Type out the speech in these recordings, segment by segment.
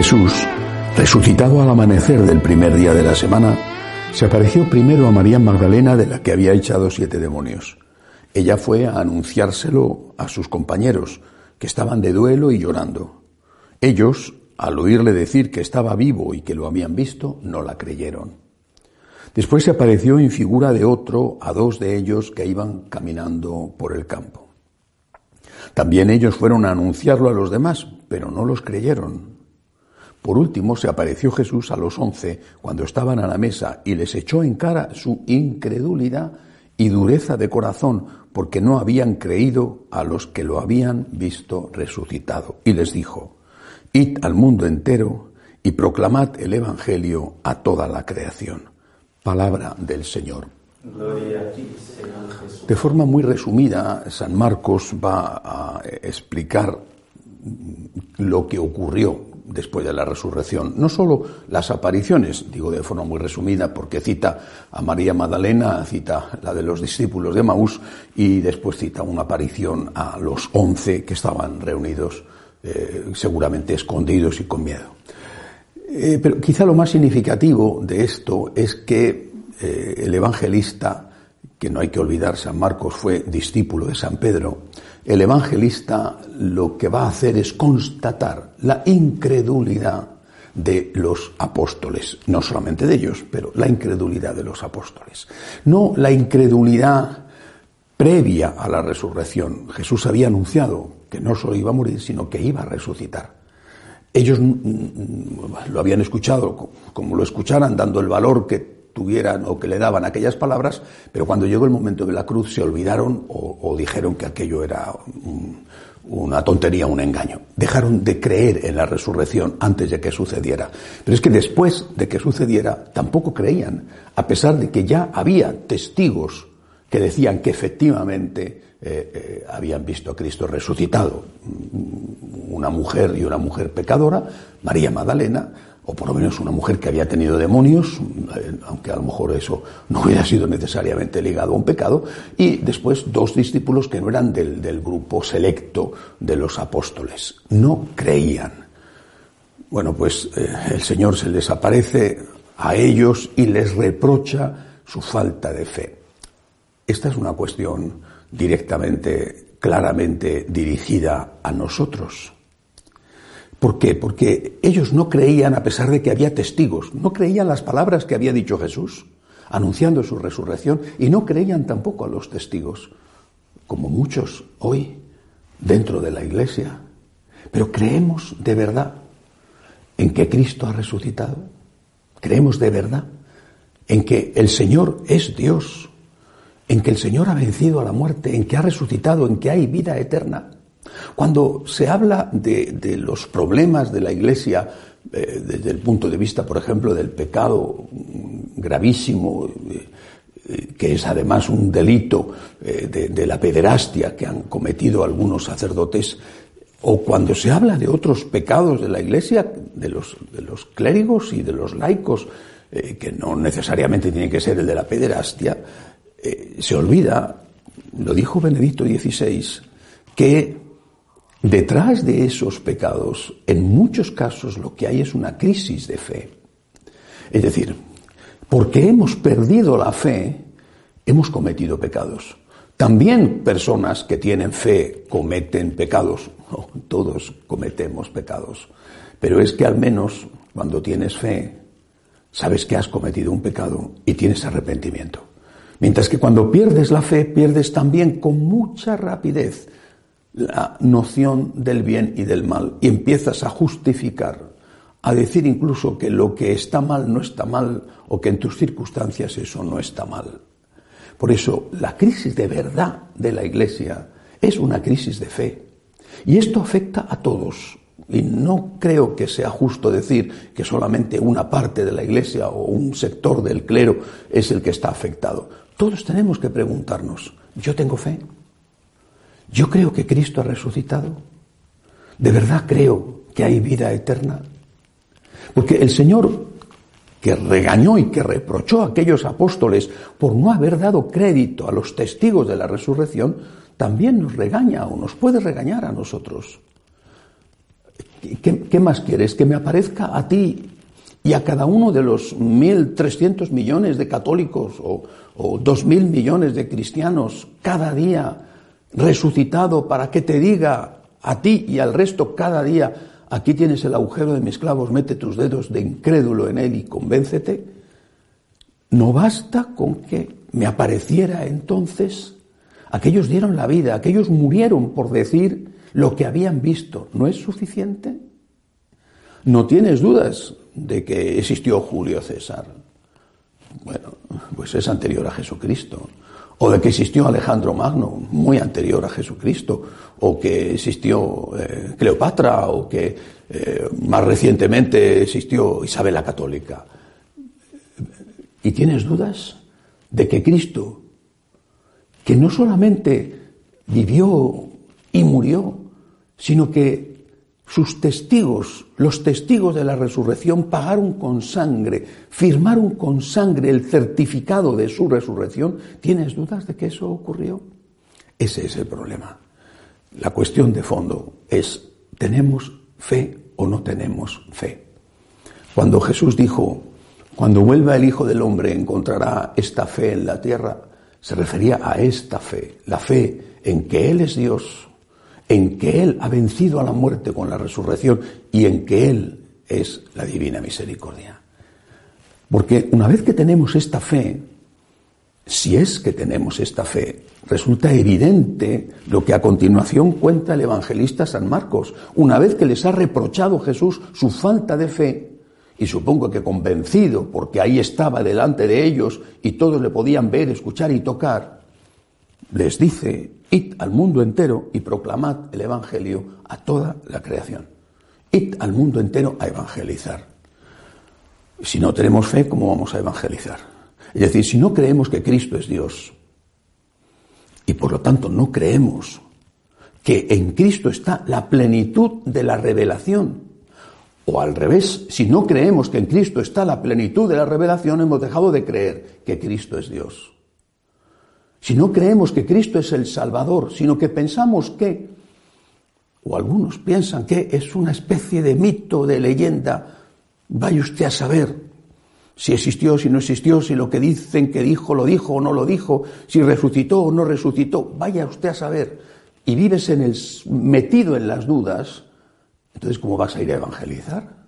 Jesús, resucitado al amanecer del primer día de la semana, se apareció primero a María Magdalena de la que había echado siete demonios. Ella fue a anunciárselo a sus compañeros, que estaban de duelo y llorando. Ellos, al oírle decir que estaba vivo y que lo habían visto, no la creyeron. Después se apareció en figura de otro a dos de ellos que iban caminando por el campo. También ellos fueron a anunciarlo a los demás, pero no los creyeron. Por último, se apareció Jesús a los once cuando estaban a la mesa y les echó en cara su incredulidad y dureza de corazón, porque no habían creído a los que lo habían visto resucitado. Y les dijo, Id al mundo entero y proclamad el Evangelio a toda la creación. Palabra del Señor. De forma muy resumida, San Marcos va a explicar lo que ocurrió después de la resurrección. No solo las apariciones, digo de forma muy resumida, porque cita a María Magdalena, cita la de los discípulos de Maús y después cita una aparición a los once que estaban reunidos, eh, seguramente escondidos y con miedo. Eh, pero quizá lo más significativo de esto es que eh, el evangelista, que no hay que olvidar, San Marcos fue discípulo de San Pedro, el evangelista lo que va a hacer es constatar la incredulidad de los apóstoles, no solamente de ellos, pero la incredulidad de los apóstoles. No la incredulidad previa a la resurrección. Jesús había anunciado que no solo iba a morir, sino que iba a resucitar. Ellos mm, mm, lo habían escuchado como lo escucharan, dando el valor que tuvieran o que le daban aquellas palabras, pero cuando llegó el momento de la cruz se olvidaron o, dijeron que aquello era una tontería, un engaño. Dejaron de creer en la resurrección antes de que sucediera. Pero es que después de que sucediera tampoco creían, a pesar de que ya había testigos que decían que efectivamente eh, eh, habían visto a Cristo resucitado. Una mujer y una mujer pecadora, María Magdalena, o por lo menos una mujer que había tenido demonios, eh, aunque a lo mejor eso no hubiera sido necesariamente ligado a un pecado, y después dos discípulos que no eran del, grupo selecto de los apóstoles. No creían. Bueno, pues eh, el Señor se les aparece a ellos y les reprocha su falta de fe. Esta es una cuestión directamente, claramente dirigida a nosotros. ¿Por qué? Porque ellos no creían a pesar de que había testigos, no creían las palabras que había dicho Jesús anunciando su resurrección y no creían tampoco a los testigos, como muchos hoy dentro de la iglesia. Pero creemos de verdad en que Cristo ha resucitado. Creemos de verdad en que el Señor es Dios, en que el Señor ha vencido a la muerte, en que ha resucitado, en que hay vida eterna. Cuando se habla de, los problemas de la Iglesia eh, desde el punto de vista, por ejemplo, del pecado gravísimo, eh, eh, que es además un delito de, la pederastia que han cometido algunos sacerdotes, o cuando se habla de otros pecados de la Iglesia, de los, de los clérigos y de los laicos, que no necesariamente tiene que ser el de la pederastia, se olvida, lo dijo Benedicto XVI, que Detrás de esos pecados, en muchos casos lo que hay es una crisis de fe. Es decir, porque hemos perdido la fe, hemos cometido pecados. También personas que tienen fe cometen pecados. todos cometemos pecados. Pero es que al menos cuando tienes fe, sabes que has cometido un pecado y tienes arrepentimiento. Mientras que cuando pierdes la fe, pierdes también con mucha rapidez la noción del bien y del mal y empiezas a justificar, a decir incluso que lo que está mal no está mal o que en tus circunstancias eso no está mal. Por eso la crisis de verdad de la Iglesia es una crisis de fe. Y esto afecta a todos. Y no creo que sea justo decir que solamente una parte de la Iglesia o un sector del clero es el que está afectado. Todos tenemos que preguntarnos, ¿yo tengo fe? Yo creo que Cristo ha resucitado. De verdad creo que hay vida eterna. Porque el Señor que regañó y que reprochó a aquellos apóstoles por no haber dado crédito a los testigos de la resurrección, también nos regaña o nos puede regañar a nosotros. ¿qué, más quieres? ¿Que me aparezca a ti y a cada uno de los 1.300 millones de católicos o, o 2.000 millones de cristianos cada día resucitado para que te diga a ti y al resto cada día, aquí tienes el agujero de mis clavos, mete tus dedos de incrédulo en él y convéncete? No basta con que me apareciera entonces. Aquellos dieron la vida, aquellos murieron por decir lo que habían visto. ¿No es suficiente? No tienes dudas de que existió Julio César. Bueno, pues es anterior a Jesucristo. O de que existió Alejandro Magno, muy anterior a Jesucristo. O que existió eh, Cleopatra, o que eh, más recientemente existió Isabel la Católica. ¿Y tienes dudas de que Cristo, que no solamente vivió y murió, sino que sus testigos, los testigos de la resurrección, pagaron con sangre, firmaron con sangre el certificado de su resurrección. ¿Tienes dudas de que eso ocurrió? Ese es el problema. La cuestión de fondo es, ¿tenemos fe o no tenemos fe? Cuando Jesús dijo, cuando vuelva el Hijo del Hombre encontrará esta fe en la tierra, se refería a esta fe, la fe en que Él es Dios, en que Él ha vencido a la muerte con la resurrección y en que Él es la divina misericordia. Porque una vez que tenemos esta fe, si es que tenemos esta fe, resulta evidente lo que a continuación cuenta el evangelista San Marcos. Una vez que les ha reprochado Jesús su falta de fe, y supongo que convencido, porque ahí estaba delante de ellos y todos le podían ver, escuchar y tocar, les dice, id al mundo entero y proclamad el Evangelio a toda la creación. Id al mundo entero a evangelizar. Si no tenemos fe, ¿cómo vamos a evangelizar? Es decir, si no creemos que Cristo es Dios y por lo tanto no creemos que en Cristo está la plenitud de la revelación, o al revés, si no creemos que en Cristo está la plenitud de la revelación, hemos dejado de creer que Cristo es Dios si no creemos que Cristo es el Salvador, sino que pensamos que, o algunos piensan que es una especie de mito, de leyenda, vaya usted a saber si existió, si no existió, si lo que dicen que dijo lo dijo o no lo dijo, si resucitó o no resucitó, vaya usted a saber, y vives en el, metido en las dudas, entonces ¿cómo vas a ir a evangelizar?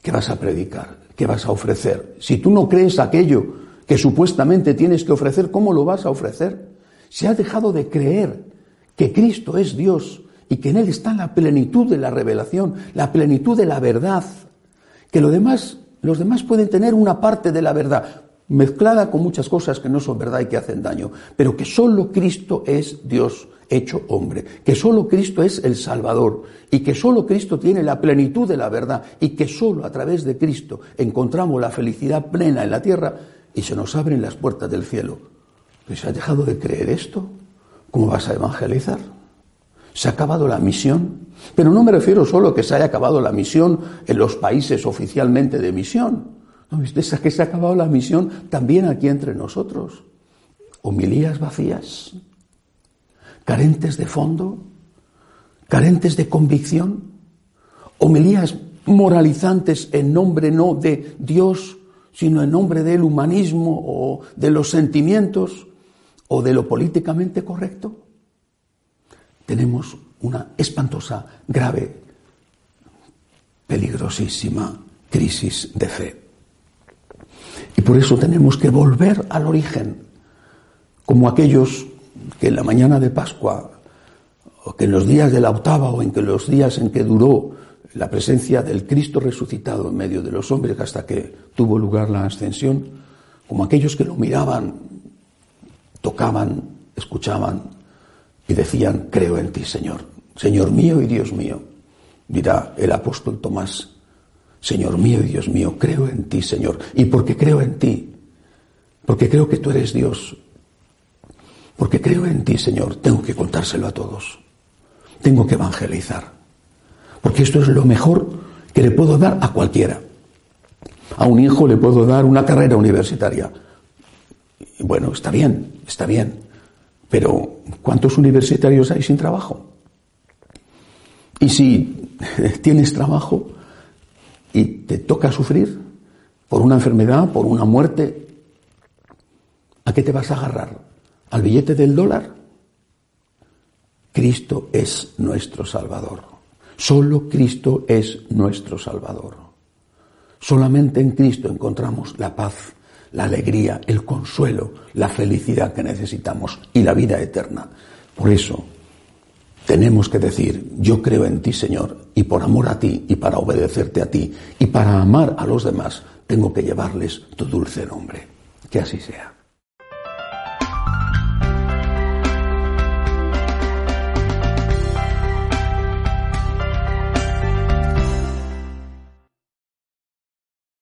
¿Qué vas a predicar? ¿Qué vas a ofrecer? Si tú no crees aquello que supuestamente tienes que ofrecer, ¿cómo lo vas a ofrecer? Si has dejado de creer que Cristo es Dios y que en Él está la plenitud de la revelación, la plenitud de la verdad, que lo demás, los demás pueden tener una parte de la verdad, mezclada con muchas cosas que no son verdad y que hacen daño, pero que solo Cristo es Dios hecho hombre, que solo Cristo es el Salvador y que solo Cristo tiene la plenitud de la verdad y que solo a través de Cristo encontramos la felicidad plena en la tierra, y se nos abren las puertas del cielo. ¿Se ha dejado de creer esto? ¿Cómo vas a evangelizar? ¿Se ha acabado la misión? Pero no me refiero solo a que se haya acabado la misión en los países oficialmente de misión. No, es que se ha acabado la misión también aquí entre nosotros. Homilías vacías, carentes de fondo, carentes de convicción, homilías moralizantes en nombre no de Dios, sino en nombre del humanismo o de los sentimientos o de lo políticamente correcto, tenemos una espantosa, grave, peligrosísima crisis de fe. Y por eso tenemos que volver al origen, como aquellos que en la mañana de Pascua, o que en los días de la octava, o en que los días en que duró la presencia del Cristo resucitado en medio de los hombres hasta que tuvo lugar la ascensión, como aquellos que lo miraban, tocaban, escuchaban y decían, creo en ti, Señor, Señor mío y Dios mío. Dirá el apóstol Tomás, Señor mío y Dios mío, creo en ti, Señor. Y porque creo en ti, porque creo que tú eres Dios, porque creo en ti, Señor, tengo que contárselo a todos. Tengo que evangelizar. Porque esto es lo mejor que le puedo dar a cualquiera. A un hijo le puedo dar una carrera universitaria. bueno, está bien, está bien. Pero ¿cuántos universitarios hay sin trabajo? Y si tienes trabajo y te toca sufrir por una enfermedad, por una muerte, ¿a qué te vas a agarrar? ¿Al billete del dólar? Cristo es nuestro Salvador. Solo Cristo es nuestro Salvador. Solamente en Cristo encontramos la paz, la alegría, el consuelo, la felicidad que necesitamos y la vida eterna. Por eso tenemos que decir, yo creo en ti, Señor, y por amor a ti y para obedecerte a ti y para amar a los demás, tengo que llevarles tu dulce nombre. Que así sea.